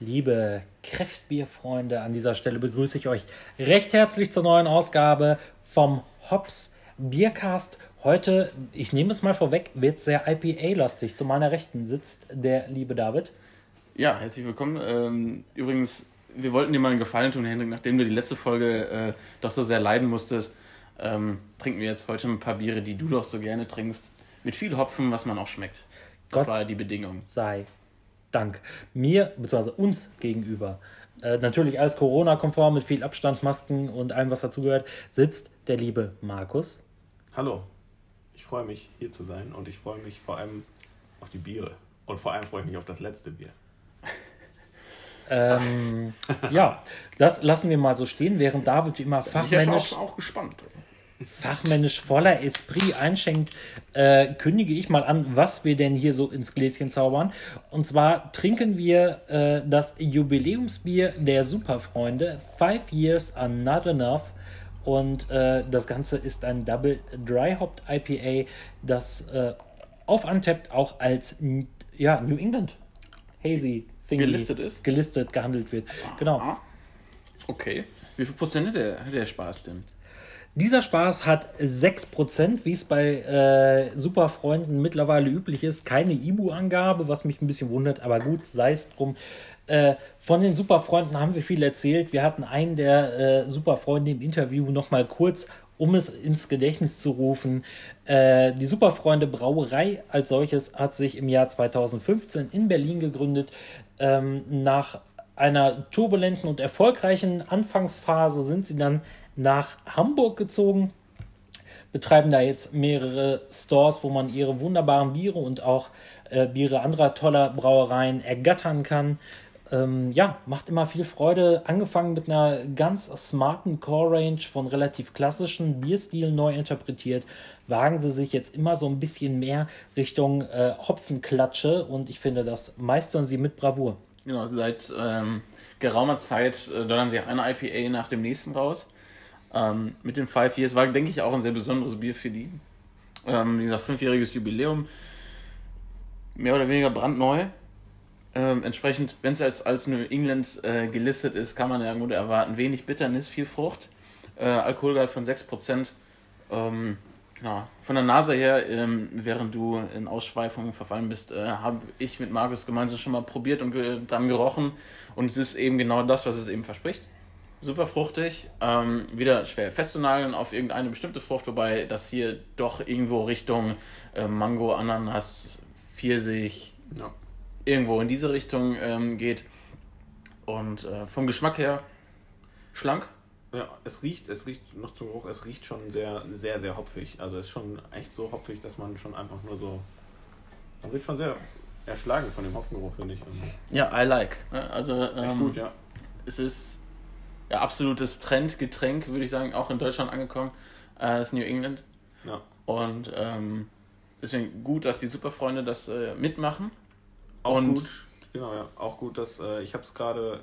Liebe Kräftbierfreunde, an dieser Stelle begrüße ich euch recht herzlich zur neuen Ausgabe vom Hops Biercast. Heute, ich nehme es mal vorweg, wird sehr IPA-lastig. Zu meiner Rechten sitzt der liebe David. Ja, herzlich willkommen. Ähm, übrigens, wir wollten dir mal einen Gefallen tun, Hendrik, nachdem du die letzte Folge äh, doch so sehr leiden musstest. Ähm, trinken wir jetzt heute ein paar Biere, die du doch so gerne trinkst. Mit viel Hopfen, was man auch schmeckt. Das Gott war die Bedingung. Sei Dank. Mir, bzw. uns gegenüber, äh, natürlich alles Corona-konform mit viel Abstand, Masken und allem, was dazugehört, sitzt der liebe Markus. Hallo. Ich freue mich, hier zu sein und ich freue mich vor allem auf die Biere. Und vor allem freue ich mich auf das letzte Bier. ähm, ja, das lassen wir mal so stehen, während David wie immer fachmännisch. Ich bin auch, auch gespannt fachmännisch voller Esprit einschenkt, äh, kündige ich mal an, was wir denn hier so ins Gläschen zaubern. Und zwar trinken wir äh, das Jubiläumsbier der Superfreunde. Five Years are not enough. Und äh, das Ganze ist ein Double Dry Hopped IPA, das äh, auf Untapped auch als ja, New England Hazy Thingy gelistet ist. Gelistet, gehandelt wird. Genau. Okay. Wie viel Prozent hat der, der Spaß denn? Dieser Spaß hat 6%, wie es bei äh, Superfreunden mittlerweile üblich ist. Keine Ibu-Angabe, was mich ein bisschen wundert, aber gut, sei es drum. Äh, von den Superfreunden haben wir viel erzählt. Wir hatten einen der äh, Superfreunde im Interview nochmal kurz, um es ins Gedächtnis zu rufen. Äh, die Superfreunde Brauerei als solches hat sich im Jahr 2015 in Berlin gegründet. Ähm, nach einer turbulenten und erfolgreichen Anfangsphase sind sie dann nach Hamburg gezogen, betreiben da jetzt mehrere Stores, wo man ihre wunderbaren Biere und auch äh, Biere anderer toller Brauereien ergattern kann. Ähm, ja, macht immer viel Freude. Angefangen mit einer ganz smarten Core-Range von relativ klassischen Bierstilen neu interpretiert, wagen sie sich jetzt immer so ein bisschen mehr Richtung äh, Hopfenklatsche und ich finde, das meistern sie mit Bravour. Genau, seit ähm, geraumer Zeit äh, donnern sie ein IPA nach dem nächsten raus. Ähm, mit den Five Years war, denke ich, auch ein sehr besonderes Bier für die. Ähm, wie gesagt, fünfjähriges Jubiläum. Mehr oder weniger brandneu. Ähm, entsprechend, wenn es als, als New England äh, gelistet ist, kann man ja gut erwarten. Wenig Bitternis, viel Frucht. Äh, Alkoholgehalt von 6%. Ähm, genau. Von der Nase her, ähm, während du in Ausschweifungen verfallen bist, äh, habe ich mit Markus gemeinsam schon mal probiert und ge dran gerochen. Und es ist eben genau das, was es eben verspricht super fruchtig. Ähm, wieder schwer festzunageln auf irgendeine bestimmte Frucht, wobei das hier doch irgendwo Richtung äh, Mango, Ananas, Pfirsich, ja. irgendwo in diese Richtung ähm, geht. Und äh, vom Geschmack her schlank. Ja, es riecht, es riecht noch zum Geruch, es riecht schon sehr, sehr, sehr hopfig. Also es ist schon echt so hopfig, dass man schon einfach nur so. Man wird schon sehr erschlagen von dem Hopfengeruch, finde ich. Ja, I like. Ne? Also ähm, gut, ja. Es ist ja, absolutes Trendgetränk, würde ich sagen, auch in Deutschland angekommen, äh, das New England. Ja. Und ähm, deswegen gut, dass die Superfreunde das äh, mitmachen. Auch und gut, genau, ja. Auch gut, dass äh, ich habe es gerade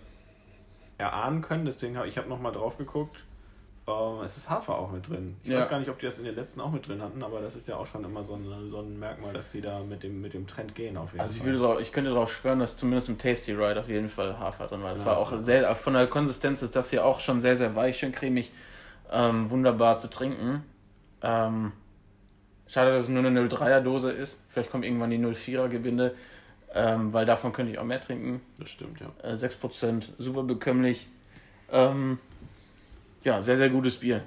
erahnen können, deswegen habe ich habe nochmal drauf geguckt. Uh, es ist Hafer auch mit drin. Ich ja. weiß gar nicht, ob die das in den letzten auch mit drin hatten, aber das ist ja auch schon immer so ein, so ein Merkmal, dass sie da mit dem, mit dem Trend gehen auf jeden also Fall. Also ich, würde drauf, ich könnte darauf schwören, dass zumindest im Tasty Ride auf jeden Fall Hafer drin war. Das ja. war auch sehr, von der Konsistenz ist das hier auch schon sehr, sehr weich, schön cremig, ähm, wunderbar zu trinken. Ähm, schade, dass es nur eine 03er Dose ist. Vielleicht kommt irgendwann die 04er Gebinde, ähm, weil davon könnte ich auch mehr trinken. Das stimmt, ja. Äh, 6%, super bekömmlich. Ähm, ja, sehr, sehr gutes Bier.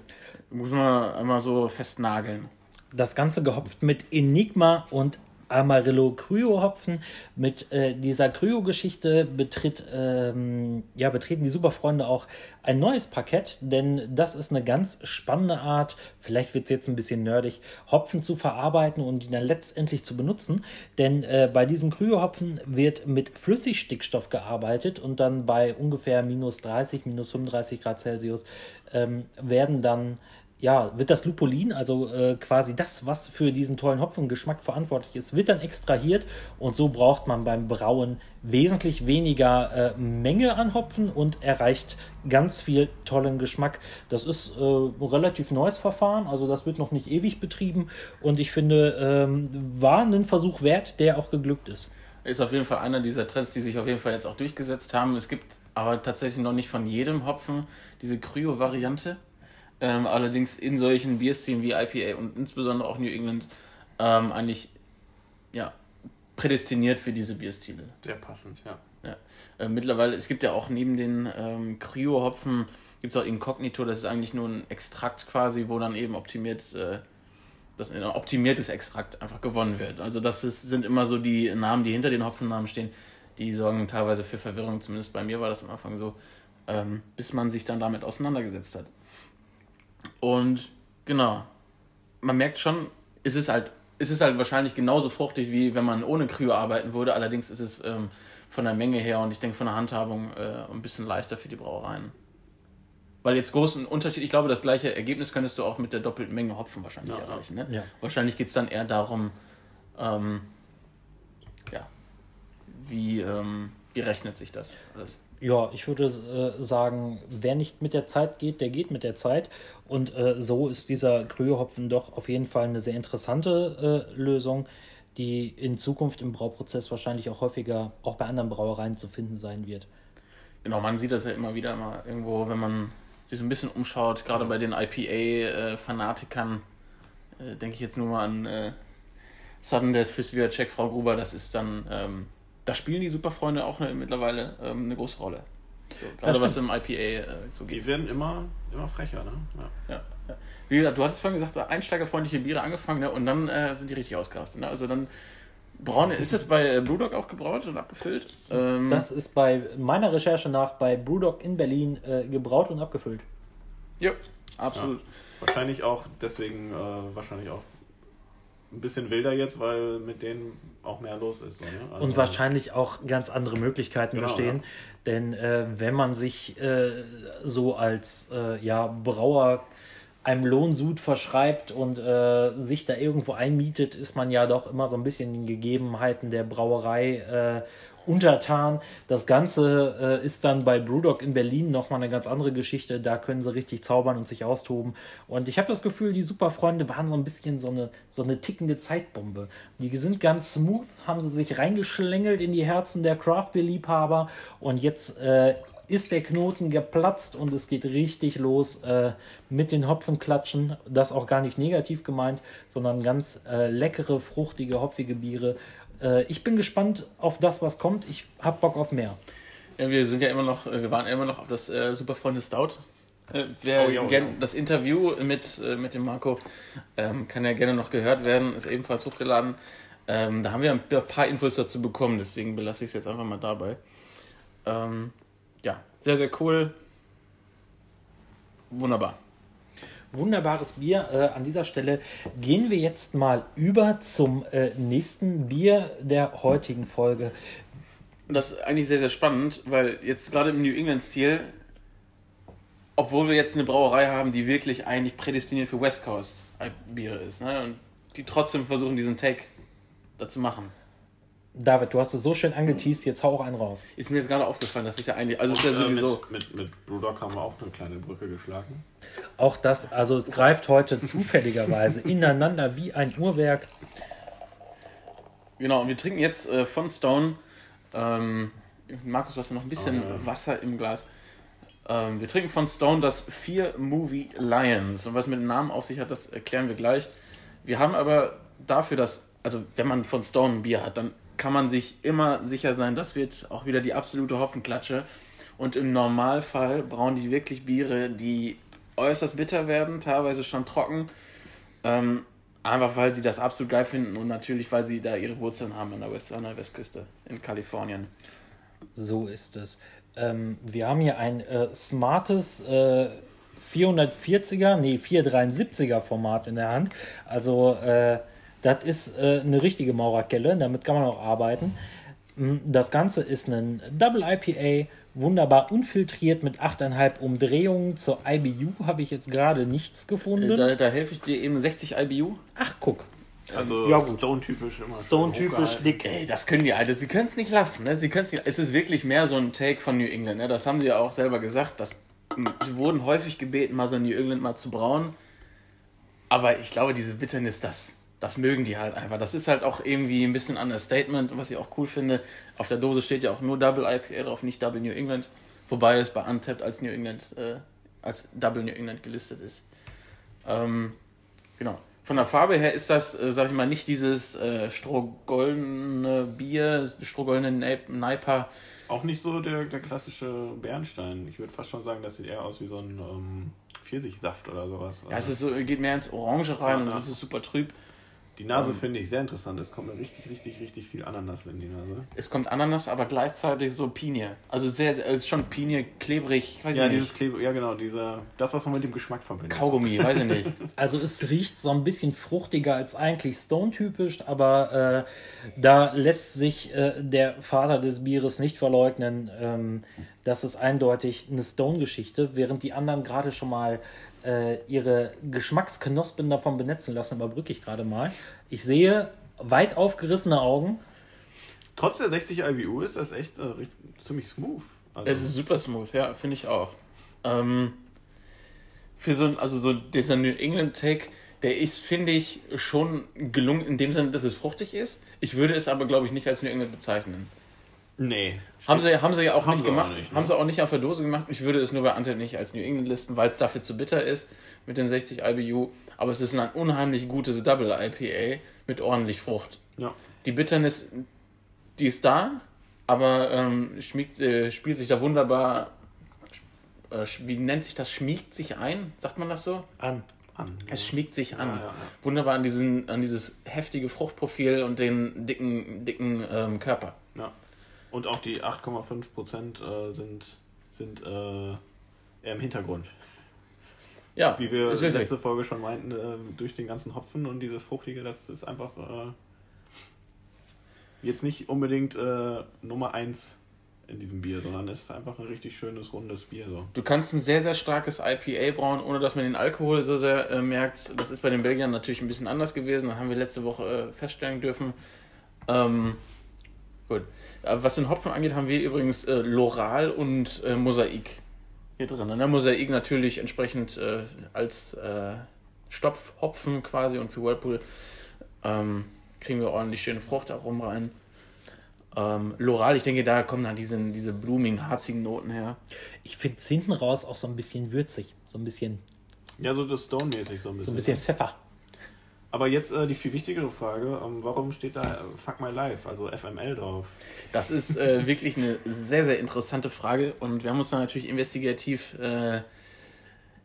Muss man einmal so festnageln. Das Ganze gehopft mit Enigma und Amarillo Cryo Hopfen. Mit äh, dieser Cryo-Geschichte betritt, ähm, ja, betreten die Superfreunde auch ein neues Parkett, denn das ist eine ganz spannende Art, vielleicht wird es jetzt ein bisschen nerdig, Hopfen zu verarbeiten und ihn dann letztendlich zu benutzen. Denn äh, bei diesem Cryo-Hopfen wird mit Flüssigstickstoff gearbeitet und dann bei ungefähr minus 30, minus 35 Grad Celsius ähm, werden dann ja, wird das Lupulin, also äh, quasi das, was für diesen tollen Hopfengeschmack verantwortlich ist, wird dann extrahiert und so braucht man beim Brauen wesentlich weniger äh, Menge an Hopfen und erreicht ganz viel tollen Geschmack. Das ist äh, ein relativ neues Verfahren, also das wird noch nicht ewig betrieben und ich finde, ähm, war ein Versuch wert, der auch geglückt ist. Ist auf jeden Fall einer dieser Trends, die sich auf jeden Fall jetzt auch durchgesetzt haben. Es gibt aber tatsächlich noch nicht von jedem Hopfen diese Kryo-Variante. Ähm, allerdings in solchen Bierstilen wie IPA und insbesondere auch New England ähm, eigentlich ja, prädestiniert für diese Bierstile. Sehr passend, ja. ja. Äh, mittlerweile, es gibt ja auch neben den ähm, Kryo-Hopfen, gibt es auch Incognito, das ist eigentlich nur ein Extrakt quasi, wo dann eben optimiert, äh, das ein optimiertes Extrakt einfach gewonnen wird. Also das ist, sind immer so die Namen, die hinter den Hopfennamen stehen, die sorgen teilweise für Verwirrung, zumindest bei mir war das am Anfang so, ähm, bis man sich dann damit auseinandergesetzt hat. Und genau, man merkt schon, es ist halt, es ist halt wahrscheinlich genauso fruchtig, wie wenn man ohne Kryo arbeiten würde. Allerdings ist es ähm, von der Menge her und ich denke von der Handhabung äh, ein bisschen leichter für die Brauereien. Weil jetzt großen Unterschied, ich glaube, das gleiche Ergebnis könntest du auch mit der doppelten Menge Hopfen wahrscheinlich ja, erreichen. Ne? Ja. Wahrscheinlich geht es dann eher darum, ähm, ja, wie, ähm, wie rechnet sich das alles? Ja, ich würde äh, sagen, wer nicht mit der Zeit geht, der geht mit der Zeit. Und äh, so ist dieser Krühehopfen doch auf jeden Fall eine sehr interessante äh, Lösung, die in Zukunft im Brauprozess wahrscheinlich auch häufiger auch bei anderen Brauereien zu finden sein wird. Genau, man sieht das ja immer wieder mal irgendwo, wenn man sich so ein bisschen umschaut, gerade bei den IPA-Fanatikern, äh, denke ich jetzt nur mal an äh, Sudden Death, Fistbier, Check, Frau Gruber, das ist dann ähm, da spielen die Superfreunde auch eine, mittlerweile ähm, eine große Rolle. So, gerade was im IPA äh, so geht. Die werden immer, immer frecher, ne? Ja. ja, ja. Wie gesagt, du hattest vorhin gesagt, einsteigerfreundliche Biere angefangen, ne? Und dann äh, sind die richtig ausgerastet. Ne? Also dann braun, ist das bei äh, Brewdog auch gebraut und abgefüllt? Ähm, das ist bei meiner Recherche nach bei Brewdog in Berlin äh, gebraut und abgefüllt. Ja, absolut. Ja. Wahrscheinlich auch deswegen, äh, wahrscheinlich auch ein bisschen wilder jetzt, weil mit denen auch mehr los ist. So, ne? also und wahrscheinlich auch ganz andere Möglichkeiten genau, bestehen. Ja. Denn äh, wenn man sich äh, so als äh, ja, Brauer einem Lohnsud verschreibt und äh, sich da irgendwo einmietet, ist man ja doch immer so ein bisschen den Gegebenheiten der Brauerei äh, untertan. Das Ganze äh, ist dann bei Brewdog in Berlin nochmal eine ganz andere Geschichte. Da können sie richtig zaubern und sich austoben. Und ich habe das Gefühl, die Superfreunde waren so ein bisschen so eine, so eine tickende Zeitbombe. Die sind ganz smooth, haben sie sich reingeschlängelt in die Herzen der Craft Beer-Liebhaber. Und jetzt äh, ist der Knoten geplatzt und es geht richtig los äh, mit den Hopfenklatschen. Das auch gar nicht negativ gemeint, sondern ganz äh, leckere, fruchtige, hopfige Biere. Äh, ich bin gespannt auf das, was kommt. Ich habe Bock auf mehr. Ja, wir sind ja immer noch, äh, wir waren immer noch auf das äh, Superfreunde Stout. Äh, wer oh, ja, gern, ja. das Interview mit, äh, mit dem Marco ähm, kann ja gerne noch gehört werden, ist ebenfalls hochgeladen. Ähm, da haben wir ein paar Infos dazu bekommen, deswegen belasse ich es jetzt einfach mal dabei. Ähm, ja, sehr, sehr cool. Wunderbar wunderbares Bier. Äh, an dieser Stelle gehen wir jetzt mal über zum äh, nächsten Bier der heutigen Folge. Das ist eigentlich sehr, sehr spannend, weil jetzt gerade im New England-Stil, obwohl wir jetzt eine Brauerei haben, die wirklich eigentlich prädestiniert für West Coast Biere ist, ne? und die trotzdem versuchen, diesen Take da zu machen. David, du hast es so schön angeteased, jetzt hau auch einen raus. Ist mir jetzt gerade aufgefallen, das ist ja eigentlich. Also ist ja äh, sowieso. Mit, mit, mit Brewdog haben wir auch eine kleine Brücke geschlagen. Auch das, also es greift heute zufälligerweise ineinander wie ein Uhrwerk. Genau, und wir trinken jetzt äh, von Stone. Ähm, Markus, du hast noch ein bisschen oh, ja. Wasser im Glas. Ähm, wir trinken von Stone das Vier Movie Lions. Und was mit dem Namen auf sich hat, das erklären wir gleich. Wir haben aber dafür, dass, also wenn man von Stone ein Bier hat, dann kann man sich immer sicher sein, das wird auch wieder die absolute Hopfenklatsche. Und im Normalfall brauen die wirklich Biere, die äußerst bitter werden, teilweise schon trocken. Ähm, einfach weil sie das absolut geil finden und natürlich, weil sie da ihre Wurzeln haben an der, West an der Westküste in Kalifornien. So ist es. Ähm, wir haben hier ein äh, smartes äh, 440er, nee, 473er Format in der Hand. Also äh, das ist äh, eine richtige Maurerkelle, damit kann man auch arbeiten. Hm, das Ganze ist ein Double IPA, wunderbar unfiltriert mit 8,5 Umdrehungen. Zur IBU habe ich jetzt gerade nichts gefunden. Da, da helfe ich dir eben 60 IBU. Ach, guck. Also ja, Stone-typisch immer. Stone-typisch dick. Ey, das können die Alter. Sie können es nicht lassen. Ne? Sie nicht, es ist wirklich mehr so ein Take von New England. Ne? Das haben sie ja auch selber gesagt. Dass, sie wurden häufig gebeten, mal so New England mal zu brauen. Aber ich glaube, diese Bitternis, das, das mögen die halt einfach. Das ist halt auch irgendwie ein bisschen Understatement, was ich auch cool finde. Auf der Dose steht ja auch nur Double IPA drauf, nicht Double New England. Wobei es bei Untapped als New England, äh, als Double New England gelistet ist. Ähm, genau. Von der Farbe her ist das, äh, sag ich mal, nicht dieses äh, strohgoldene Bier, strohgoldene Neiper. Auch nicht so der, der klassische Bernstein. Ich würde fast schon sagen, das sieht eher aus wie so ein ähm, Pfirsichsaft oder sowas. Ja, es ist so, geht mehr ins Orange rein ja, und es ist super trüb. Die Nase ähm. finde ich sehr interessant. Es kommt mir richtig, richtig, richtig viel Ananas in die Nase. Es kommt Ananas, aber gleichzeitig so Pinie. Also sehr, sehr es ist schon Pinie, klebrig. Weiß ja, dieses Kleb ja genau, dieser, das, was man mit dem Geschmack verbindet. Kaugummi, weiß ich nicht. Also es riecht so ein bisschen fruchtiger als eigentlich Stone-typisch, aber äh, da lässt sich äh, der Vater des Bieres nicht verleugnen. Ähm, das ist eindeutig eine Stone-Geschichte, während die anderen gerade schon mal äh, ihre Geschmacksknospen davon benetzen lassen, überbrücke ich gerade mal. Ich sehe weit aufgerissene Augen. Trotz der 60 IBU ist das echt äh, ziemlich smooth. Also es ist super smooth, ja, finde ich auch. Ähm, für so, also so dieser New England Take, der ist, finde ich, schon gelungen in dem Sinne, dass es fruchtig ist. Ich würde es aber, glaube ich, nicht als New England bezeichnen. Nee. Haben sie, haben sie ja auch haben nicht gemacht. Auch nicht, ne? Haben sie auch nicht auf der Dose gemacht. Ich würde es nur bei Ante nicht als New England listen, weil es dafür zu bitter ist mit den 60 IBU. Aber es ist ein unheimlich gutes Double IPA mit ordentlich Frucht. Ja. Die Bitternis, die ist da, aber ähm, schmiegt, äh, spielt sich da wunderbar. Äh, wie nennt sich das? Schmiegt sich ein? Sagt man das so? An. An, es schmiegt sich an. Ja, ja. Wunderbar an, diesen, an dieses heftige Fruchtprofil und den dicken, dicken ähm, Körper. Ja. Und auch die 8,5 Prozent äh, sind, sind äh, eher im Hintergrund. Ja, wie wir in letzte Folge schon meinten, äh, durch den ganzen Hopfen und dieses Fruchtige, das ist einfach äh, jetzt nicht unbedingt äh, Nummer 1 in diesem Bier, sondern es ist einfach ein richtig schönes, rundes Bier. So. Du kannst ein sehr, sehr starkes IPA brauen, ohne dass man den Alkohol so sehr äh, merkt. Das ist bei den Belgiern natürlich ein bisschen anders gewesen. Das haben wir letzte Woche feststellen dürfen. Ähm, Gut. Was den Hopfen angeht, haben wir übrigens äh, Loral und äh, Mosaik hier drin. Ne? Mosaik natürlich entsprechend äh, als äh, Stopfhopfen quasi und für Whirlpool ähm, kriegen wir ordentlich schöne Fruchtaromen rein. Ähm, Loral, ich denke, da kommen dann diese, diese blumigen, harzigen Noten her. Ich finde es hinten raus auch so ein bisschen würzig. So ein bisschen. Ja, so das Stone-mäßig so ein bisschen. So ein bisschen Pfeffer. Aber jetzt äh, die viel wichtigere Frage: ähm, Warum steht da äh, Fuck My Life, also FML drauf? Das ist äh, wirklich eine sehr, sehr interessante Frage und wir haben uns da natürlich investigativ äh,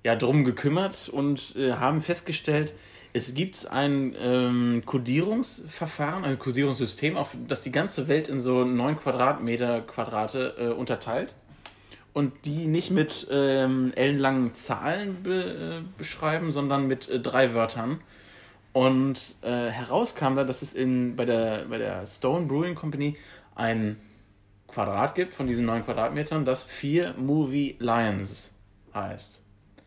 ja, drum gekümmert und äh, haben festgestellt, es gibt ein ähm, Codierungsverfahren, ein Codierungssystem, auf das die ganze Welt in so 9 Quadratmeter Quadrate unterteilt und die nicht mit ähm, ellenlangen Zahlen be beschreiben, sondern mit drei Wörtern. Und äh, herauskam da, dass es in, bei, der, bei der Stone Brewing Company ein Quadrat gibt von diesen neun Quadratmetern, das vier Movie Lions heißt.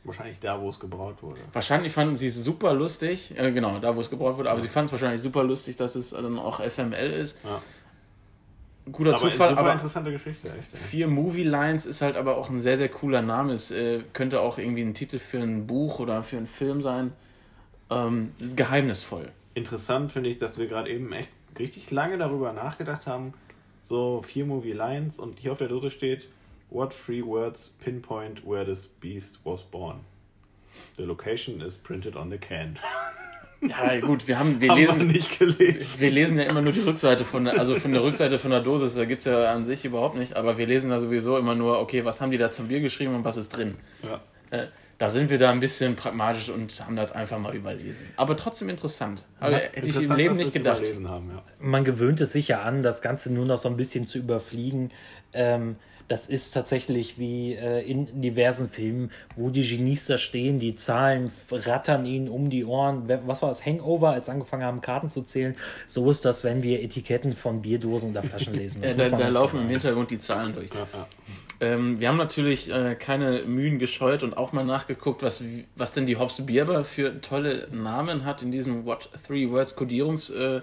Wahrscheinlich da, wo es gebraut wurde. Wahrscheinlich fanden sie es super lustig, äh, genau, da, wo es gebraut wurde, aber ja. sie fanden es wahrscheinlich super lustig, dass es dann auch FML ist. Ja. Guter aber Zufall, super aber interessante Geschichte, echt. Vier Movie Lines ist halt aber auch ein sehr, sehr cooler Name. Es äh, könnte auch irgendwie ein Titel für ein Buch oder für einen Film sein ähm, geheimnisvoll. Interessant finde ich, dass wir gerade eben echt richtig lange darüber nachgedacht haben. So vier Movie Lines und hier auf der Dose steht: What three words pinpoint where this beast was born? The location is printed on the can. Ja, gut, wir haben, wir haben lesen, wir nicht gelesen. Wir lesen ja immer nur die Rückseite von der, also von der Rückseite von der Dosis, da gibt es ja an sich überhaupt nicht, aber wir lesen da sowieso immer nur, okay, was haben die da zum Bier geschrieben und was ist drin. Ja. Äh, da sind wir da ein bisschen pragmatisch und haben das einfach mal überlesen. Aber trotzdem interessant. Aber ja, hätte ich im Leben nicht gedacht. Haben, ja. Man gewöhnt es sich ja an, das Ganze nur noch so ein bisschen zu überfliegen. Ähm, das ist tatsächlich wie äh, in diversen Filmen, wo die Genies da stehen, die Zahlen rattern ihnen um die Ohren. Was war das? Hangover, als angefangen haben, Karten zu zählen. So ist das, wenn wir Etiketten von Bierdosen oder Flaschen lesen. ja, da, da laufen im Hintergrund die Zahlen durch. Ja, ja. Ähm, wir haben natürlich äh, keine Mühen gescheut und auch mal nachgeguckt, was, was denn die Hobbs Bierber für tolle Namen hat in diesem What Three Words Codierungssystem. Äh,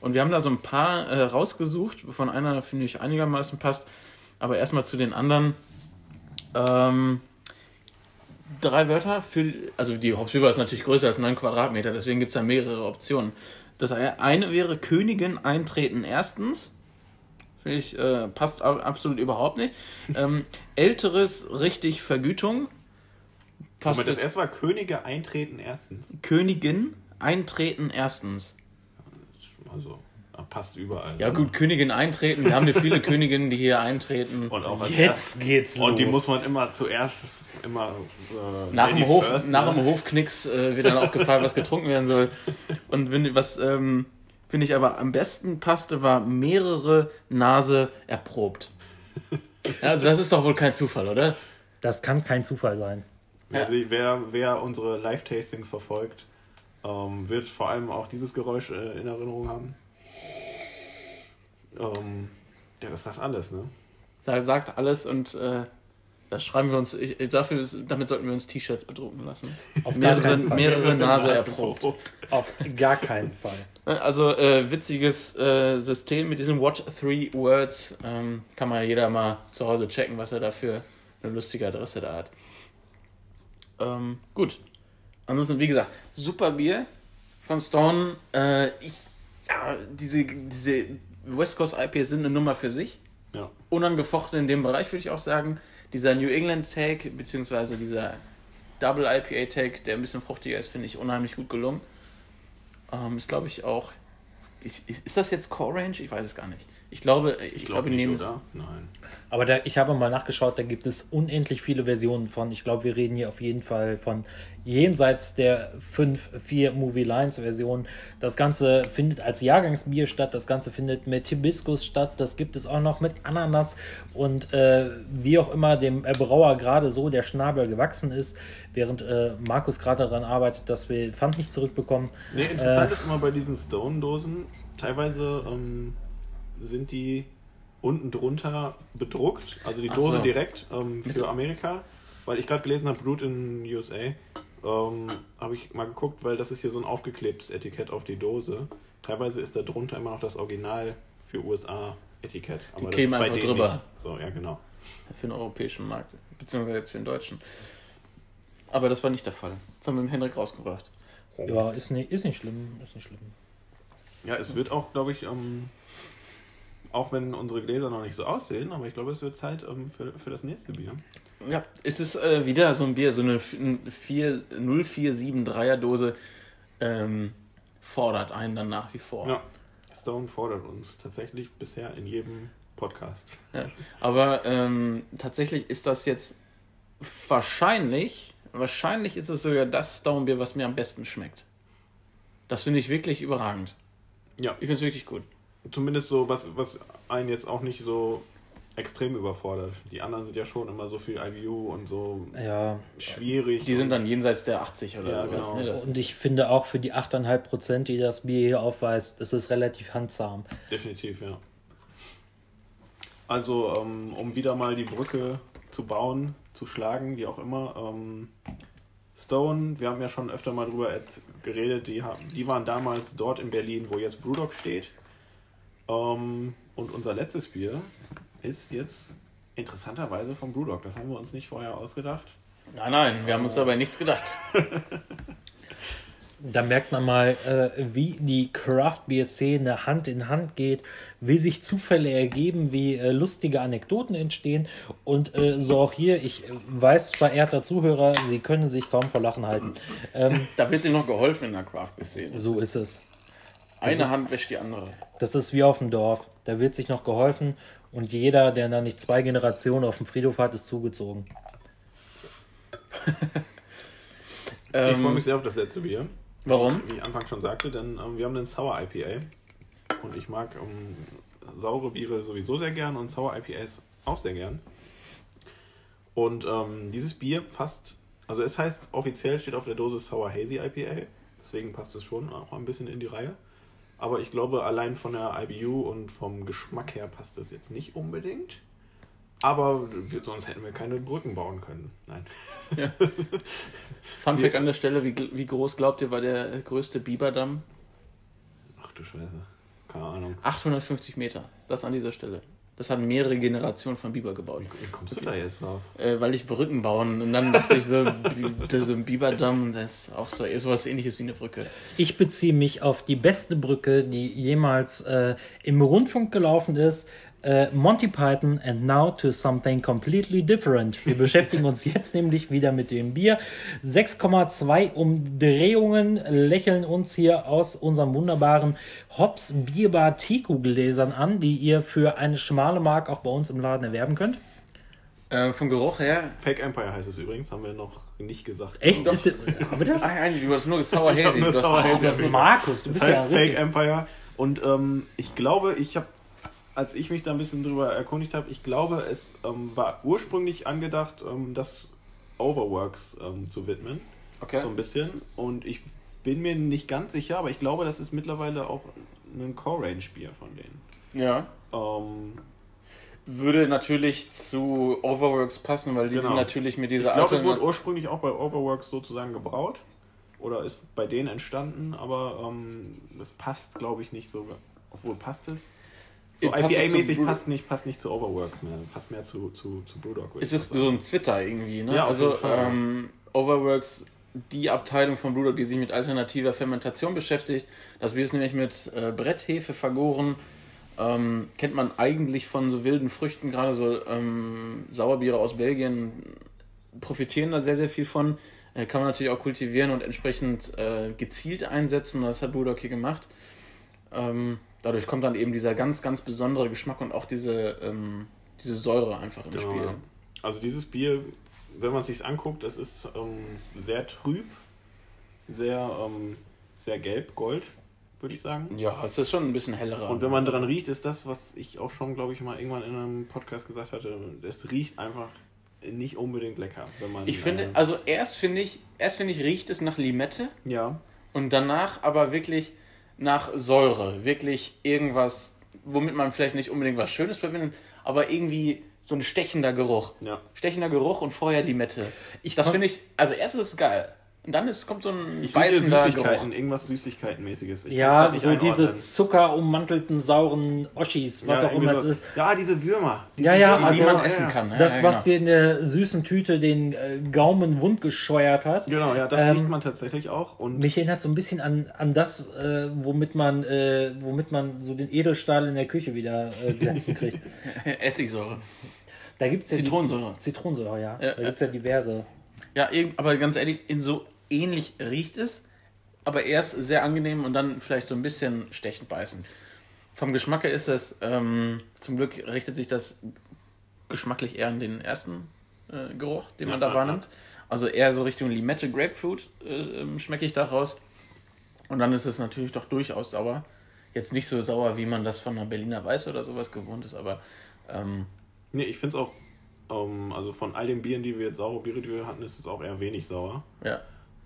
und wir haben da so ein paar äh, rausgesucht, von einer finde ich einigermaßen passt. Aber erstmal zu den anderen. Ähm, drei Wörter für, also die Hauptüber ist natürlich größer als 9 Quadratmeter, deswegen gibt es da mehrere Optionen. Das eine wäre Königin eintreten erstens. Finde ich, äh, passt absolut überhaupt nicht. Ähm, älteres richtig Vergütung. Passt Aber das erste war Könige eintreten erstens. Königin eintreten erstens. Also passt überall. Ja gut, Königin eintreten. Wir haben ja viele Königinnen, die hier eintreten. Und auch Jetzt erst, geht's los. Und die muss man immer zuerst immer äh, nach, dem Hof, first, nach ne? dem Hofknicks äh, wird dann auch gefragt, was getrunken werden soll. Und wenn, was ähm, finde ich aber am besten passte, war mehrere Nase erprobt. Also das ist doch wohl kein Zufall, oder? Das kann kein Zufall sein. Wer, ja. wer, wer unsere Live-Tastings verfolgt, ähm, wird vor allem auch dieses Geräusch äh, in Erinnerung haben. Ähm, ja, das sagt alles, ne? Sagt alles und äh, das schreiben wir uns, ich, dafür, damit sollten wir uns T-Shirts bedrucken lassen. Auf mehrere, mehrere Nase erprobt. Auf gar keinen Fall. Also äh, witziges äh, System mit diesen What Three Words. Ähm, kann man jeder mal zu Hause checken, was er da für eine lustige Adresse da hat. Ähm, gut. Ansonsten, wie gesagt, super Bier von Stone. Äh, ich, ja, diese, diese West Coast IPAs sind eine Nummer für sich. Ja. Unangefochten in dem Bereich, würde ich auch sagen. Dieser New England Take, beziehungsweise dieser Double IPA Take, der ein bisschen fruchtiger ist, finde ich unheimlich gut gelungen. Ähm, ist, glaube ich, auch. Ist, ist, ist, das jetzt Core Range? Ich weiß es gar nicht. Ich glaube, ich, ich glaube, glaub, nehmen es. Nein. Aber da, ich habe mal nachgeschaut, da gibt es unendlich viele Versionen von. Ich glaube, wir reden hier auf jeden Fall von jenseits der 5-4 Movie Lines Version. Das Ganze findet als Jahrgangsbier statt, das Ganze findet mit Hibiskus statt, das gibt es auch noch mit Ananas und äh, wie auch immer dem Brauer gerade so der Schnabel gewachsen ist, während äh, Markus gerade daran arbeitet, dass wir Pfand nicht zurückbekommen. Nee, interessant äh, ist immer bei diesen Stone-Dosen, teilweise ähm, sind die unten drunter bedruckt, also die Dose so. direkt ähm, für Amerika, weil ich gerade gelesen habe, Brut in USA ähm, habe ich mal geguckt, weil das ist hier so ein aufgeklebtes Etikett auf die Dose. Teilweise ist da drunter immer noch das Original für USA-Etikett. Die kleben einfach drüber. Nicht. So, ja, genau. Für den europäischen Markt, beziehungsweise jetzt für den deutschen. Aber das war nicht der Fall. Das haben wir mit Henrik rausgebracht. Ja, ist nicht, ist nicht schlimm. Ist nicht schlimm. Ja, es wird auch, glaube ich, ähm, auch wenn unsere Gläser noch nicht so aussehen, aber ich glaube, es wird Zeit ähm, für, für das nächste Bier. Ja, es ist äh, wieder so ein Bier, so eine 0473er Dose ähm, fordert einen dann nach wie vor. Ja, Stone fordert uns tatsächlich bisher in jedem Podcast. Ja, aber ähm, tatsächlich ist das jetzt wahrscheinlich, wahrscheinlich ist es sogar das Stone-Bier, was mir am besten schmeckt. Das finde ich wirklich überragend. Ja. Ich finde es wirklich gut. Zumindest so, was, was einen jetzt auch nicht so extrem überfordert. Die anderen sind ja schon immer so viel IBU und so ja. schwierig. Die sind dann jenseits der 80 oder ja, genau. Ne, und ich finde auch für die 8,5 Prozent, die das Bier hier aufweist, ist es relativ handsam. Definitiv, ja. Also, ähm, um wieder mal die Brücke zu bauen, zu schlagen, wie auch immer. Stone, wir haben ja schon öfter mal drüber geredet, die, die waren damals dort in Berlin, wo jetzt Brewdog steht. Ähm, und unser letztes Bier ist jetzt interessanterweise vom Brewdog. Das haben wir uns nicht vorher ausgedacht. Nein, nein, wir haben uns dabei nichts gedacht. da merkt man mal, äh, wie die Craft Beer Szene Hand in Hand geht, wie sich Zufälle ergeben, wie äh, lustige Anekdoten entstehen und äh, so auch hier. Ich weiß, verehrter Zuhörer, Sie können sich kaum vor Lachen halten. Ähm, da wird sich noch geholfen in der Craft Beer Szene. So ist es. Eine das Hand wäscht die andere. Das ist wie auf dem Dorf. Da wird sich noch geholfen und jeder, der dann nicht zwei Generationen auf dem Friedhof hat, ist zugezogen. ich freue mich ähm, sehr auf das letzte Bier. Warum? Wie ich Anfang schon sagte, denn ähm, wir haben einen Sour IPA. Und ich mag ähm, saure Biere sowieso sehr gern und Sour IPAs auch sehr gern. Und ähm, dieses Bier passt, also es heißt offiziell steht auf der Dose Sour Hazy IPA. Deswegen passt es schon auch ein bisschen in die Reihe. Aber ich glaube, allein von der IBU und vom Geschmack her passt das jetzt nicht unbedingt. Aber wir, sonst hätten wir keine Brücken bauen können. Nein. Ja. Fun Fact an der Stelle: wie, wie groß glaubt ihr war der größte Biberdamm? Ach du Scheiße. Keine Ahnung. 850 Meter. Das an dieser Stelle. das hat mehrere Generationen von Biber gebaut. Wie kommst du da jetzt drauf? Äh, weil ich Brücken bauen und dann dachte ich so, das ist ein Biberdamm, das ist auch so sowas ähnliches wie eine Brücke. Ich beziehe mich auf die beste Brücke, die jemals äh, im Rundfunk gelaufen ist. Äh, Monty Python and now to something completely different. Wir beschäftigen uns jetzt nämlich wieder mit dem Bier. 6,2 Umdrehungen lächeln uns hier aus unserem wunderbaren Hops Bierbar Tiku Gläsern an, die ihr für eine schmale Mark auch bei uns im Laden erwerben könnt. Äh, vom Geruch her. Fake Empire heißt es übrigens, haben wir noch nicht gesagt. Echt? Doch. Ist das, aber das? Ah, nein, du hast nur Sour Hazy. nur Du hast- Sour Hazy. Markus, du Das bist heißt ja Fake. Empire. Und ähm, ich glaube, ich habe, als ich mich da ein bisschen drüber erkundigt habe, ich glaube, es ähm, war ursprünglich angedacht, ähm, das Overworks ähm, zu widmen. Okay. So ein bisschen. Und ich bin mir nicht ganz sicher, aber ich glaube, das ist mittlerweile auch ein Core-Range-Bier von denen. Ja. Ähm, Würde natürlich zu Overworks passen, weil die Genau. sind natürlich mit ich dieser glaube, es wurde ursprünglich auch bei Overworks sozusagen gebraut. Oder ist bei denen entstanden, aber ähm, das passt, glaube ich, nicht so. Obwohl passt es. So IPA-mäßig passt nicht, passt nicht zu Overworks mehr. Passt mehr zu, zu, zu Brewdog. Ist es sagen. so ein Twitter irgendwie, ne? Ja, also ähm, Overworks, die Abteilung von Brewdog, die sich mit alternativer Fermentation beschäftigt. Das Bier ist nämlich mit äh, Bretthefe vergoren. Ähm, kennt man eigentlich von so wilden Früchten, gerade so ähm, Sauerbiere aus Belgien profitieren da sehr, sehr viel von. Äh, kann man natürlich auch kultivieren und entsprechend äh, gezielt einsetzen. Das hat Brewdog hier gemacht. Ähm, dadurch kommt dann eben dieser ganz, ganz besondere Geschmack und auch diese, ähm, diese Säure einfach ins Genau, Spiel. Also dieses Bier, wenn man es sich anguckt, das ist ähm, sehr trüb, sehr, ähm, sehr gelb, gold, würde ich sagen. Ja, es ist schon ein bisschen hellerer. Und wenn man dran riecht, ist das, was ich auch schon, glaube ich, mal irgendwann in einem Podcast gesagt hatte, es riecht einfach nicht unbedingt lecker. Wenn man, ich finde, also erst finde ich, erst finde ich, riecht es nach Limette ja, und danach aber wirklich nach Säure. Wirklich irgendwas, womit man vielleicht nicht unbedingt was Schönes verbindet, aber irgendwie so ein stechender Geruch. ja. Stechender Geruch und vorher Limette. Ich das finde ich, also erst ist es geil. Und dann ist, kommt so ein Ich beißender Süßigkeiten, Geruch. irgendwas Süßigkeitenmäßiges. Ich Ja, so diese zuckerummantelten, sauren Oschis, was ja, auch immer es irgendwie ist. Ja, diese Würmer. Diese Ja, ja, Würmer, also- die man ja, essen ja. kann. Ja, Das, ja, was genau. dir in der süßen Tüte den äh, Gaumen wund gescheuert hat. Genau, ja, das Ähm, riecht man tatsächlich auch. Und Mich erinnert so ein bisschen an, an das, äh, womit, man, äh, womit man so den Edelstahl in der Küche wieder äh, glänzen kriegt. Essigsäure. Da gibt es ja Zitronensäure. Die, Zitronensäure, ja. Ja, da gibt es ja diverse. Ja, aber ganz ehrlich, in so ähnlich riecht es, aber erst sehr angenehm und dann vielleicht so ein bisschen stechend beißen. Vom Geschmack her ist das, ähm, zum Glück richtet sich das geschmacklich eher an den ersten äh, Geruch, den man Ja, da ja, wahrnimmt. Also eher so Richtung Limette, Grapefruit äh, ähm, schmecke ich da raus. Und dann ist es natürlich doch durchaus sauer. Jetzt nicht so sauer, wie man das von einer Berliner Weiß oder sowas gewohnt ist, aber ähm, nee, ich finde es auch, ähm, also von all den Bieren, die wir jetzt saure Biere, hatten, ist es auch eher wenig sauer. ja.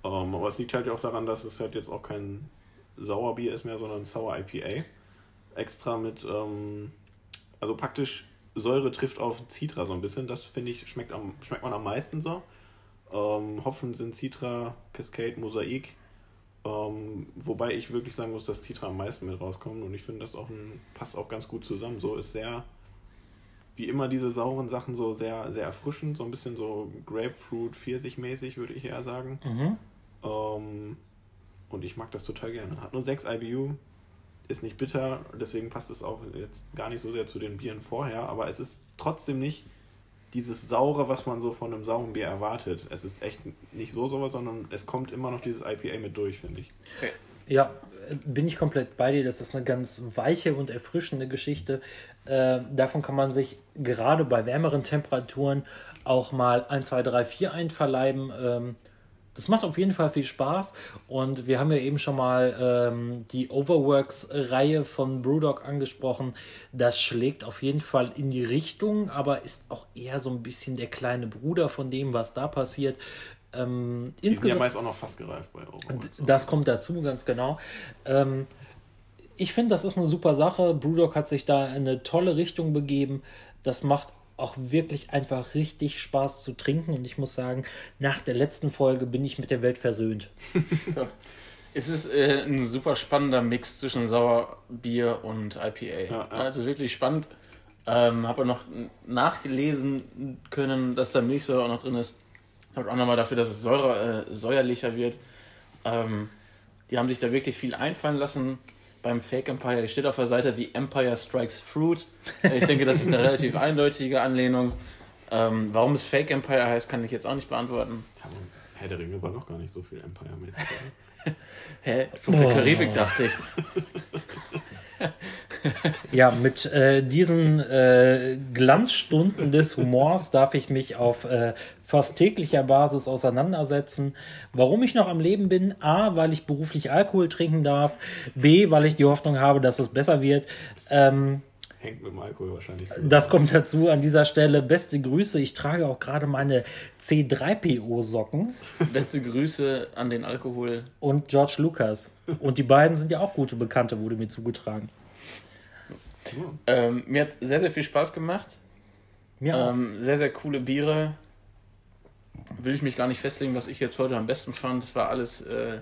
Ähm, aber es liegt halt auch daran, dass es halt jetzt auch kein Sauerbier ist mehr, sondern Sour IPA. Extra mit, ähm, also praktisch Säure trifft auf Citra so ein bisschen. Das finde ich, schmeckt, am, schmeckt man am meisten so. Ähm, Hopfen sind Citra, Cascade, Mosaik. Ähm, wobei ich wirklich sagen muss, dass Citra am meisten mit rauskommt und ich finde, das auch ein, passt auch ganz gut zusammen. So ist sehr, wie immer diese sauren Sachen so sehr, sehr erfrischend, so ein bisschen so Grapefruit, Pfirsich-mäßig, würde ich eher sagen. Mhm. Ähm, und ich mag das total gerne. Hat nur 6 IBU, ist nicht bitter, deswegen passt es auch jetzt gar nicht so sehr zu den Bieren vorher, aber es ist trotzdem nicht dieses Saure, was man so von einem sauren Bier erwartet. Es ist echt nicht so sauer, sondern es kommt immer noch dieses IPA mit durch, finde ich. Ja, bin ich komplett bei dir. Das ist eine ganz weiche und erfrischende Geschichte. Äh, davon kann man sich gerade bei wärmeren Temperaturen auch mal 1, 2, 3, 4 einverleiben. Ähm, das macht auf jeden Fall viel Spaß. Und wir haben ja eben schon mal ähm, die Overworks-Reihe von Brewdog angesprochen. Das schlägt auf jeden Fall in die Richtung, aber ist auch eher so ein bisschen der kleine Bruder von dem, was da passiert. Ähm, Die sind ja meist auch noch fast gereift bei Overwatch. das kommt dazu, ganz genau. Ähm, ich finde, das ist eine super Sache. Brewdog hat sich da in eine tolle Richtung begeben. Das macht auch wirklich einfach richtig Spaß zu trinken. Und ich muss sagen, nach der letzten Folge bin ich mit der Welt versöhnt. So. Es ist äh, ein super spannender Mix zwischen Sauerbier und IPA. Ja, ja. Also wirklich spannend. Ähm, habe noch nachgelesen können, dass da Milchsäure auch noch drin ist. Sorgt auch nochmal dafür, dass es säure, äh, säuerlicher wird. Ähm, die haben sich da wirklich viel einfallen lassen beim Fake Empire. Hier steht auf der Seite The Empire Strikes Fruit. Ich denke, das ist eine relativ eindeutige Anlehnung. Ähm, warum es Fake Empire heißt, kann ich jetzt auch nicht beantworten. Herr der Ringe war noch gar nicht so viel Empire-mäßig. Hä? Fluch der Karibik, dachte ich. ja, mit äh, diesen äh, Glanzstunden des Humors darf ich mich auf äh, fast täglicher Basis auseinandersetzen. Warum ich noch am Leben bin? A, weil ich beruflich Alkohol trinken darf. B, weil ich die Hoffnung habe, dass es besser wird. Ähm, Hängt mit dem Alkohol wahrscheinlich zusammen. Das kommt dazu an dieser Stelle. Beste Grüße. Ich trage auch gerade meine C3PO-Socken. Beste Grüße an den Alkohol. Und George Lucas. Und die beiden sind ja auch gute Bekannte, wurde mir zugetragen. Ähm, mir hat sehr, sehr viel Spaß gemacht. Ja. Ähm, sehr, sehr coole Biere. Will ich mich gar nicht festlegen, was ich jetzt heute am besten fand. Es war alles äh,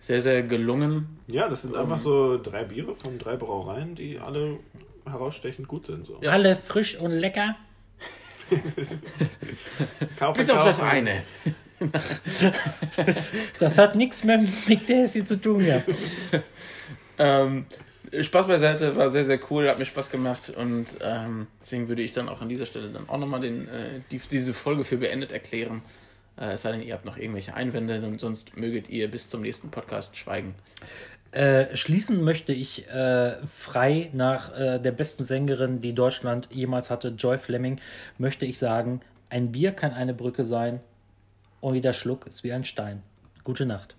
sehr, sehr gelungen. Ja, das sind um, einfach so drei Biere von drei Brauereien, die alle herausstechend gut sind. So. Ja. Alle frisch und lecker. kaufen, Bis auf das eine. das hat nichts mehr mit Daisy zu tun, ja. ähm, Spaß beiseite, war sehr, sehr cool, hat mir Spaß gemacht und ähm, deswegen würde ich dann auch an dieser Stelle dann auch nochmal den, äh, die, diese Folge für beendet erklären. Äh, es sei denn, ihr habt noch irgendwelche Einwände und sonst möget ihr bis zum nächsten Podcast schweigen. Äh, schließen möchte ich äh, frei nach äh, der besten Sängerin, die Deutschland jemals hatte, Joy Fleming, möchte ich sagen, ein Bier kann eine Brücke sein und jeder Schluck ist wie ein Stein. Gute Nacht.